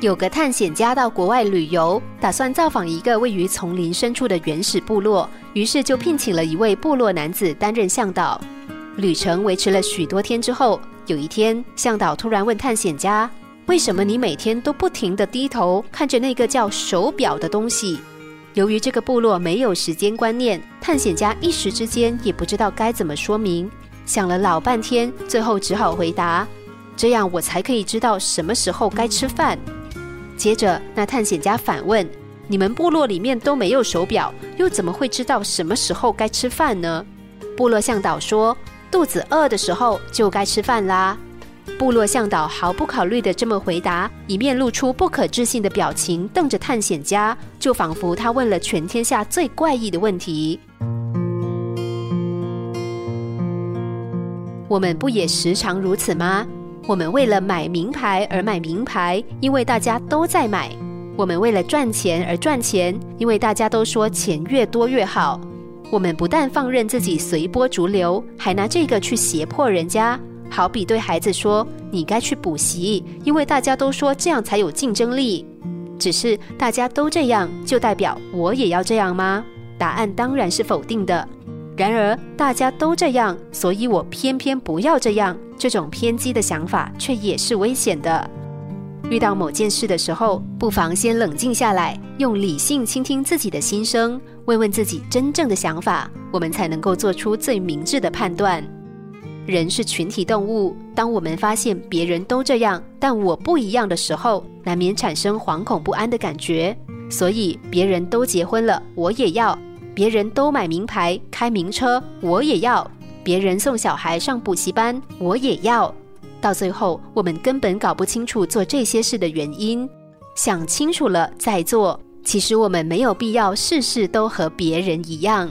有个探险家到国外旅游，打算造访一个位于丛林深处的原始部落，于是就聘请了一位部落男子担任向导。旅程维持了许多天之后，有一天，向导突然问探险家：“为什么你每天都不停地低头看着那个叫手表的东西？”由于这个部落没有时间观念，探险家一时之间也不知道该怎么说明，想了老半天，最后只好回答：“这样我才可以知道什么时候该吃饭。”接着，那探险家反问：“你们部落里面都没有手表，又怎么会知道什么时候该吃饭呢？”部落向导说：“肚子饿的时候就该吃饭啦。”部落向导毫不考虑的这么回答，一面露出不可置信的表情，瞪着探险家，就仿佛他问了全天下最怪异的问题。我们不也时常如此吗？我们为了买名牌而买名牌，因为大家都在买；我们为了赚钱而赚钱，因为大家都说钱越多越好。我们不但放任自己随波逐流，还拿这个去胁迫人家。好比对孩子说：“你该去补习，因为大家都说这样才有竞争力。”只是大家都这样，就代表我也要这样吗？答案当然是否定的。然而大家都这样，所以我偏偏不要这样。这种偏激的想法却也是危险的。遇到某件事的时候，不妨先冷静下来，用理性倾听自己的心声，问问自己真正的想法，我们才能够做出最明智的判断。人是群体动物，当我们发现别人都这样，但我不一样的时候，难免产生惶恐不安的感觉。所以，别人都结婚了，我也要；别人都买名牌、开名车，我也要。别人送小孩上补习班，我也要。到最后，我们根本搞不清楚做这些事的原因。想清楚了再做。其实我们没有必要事事都和别人一样。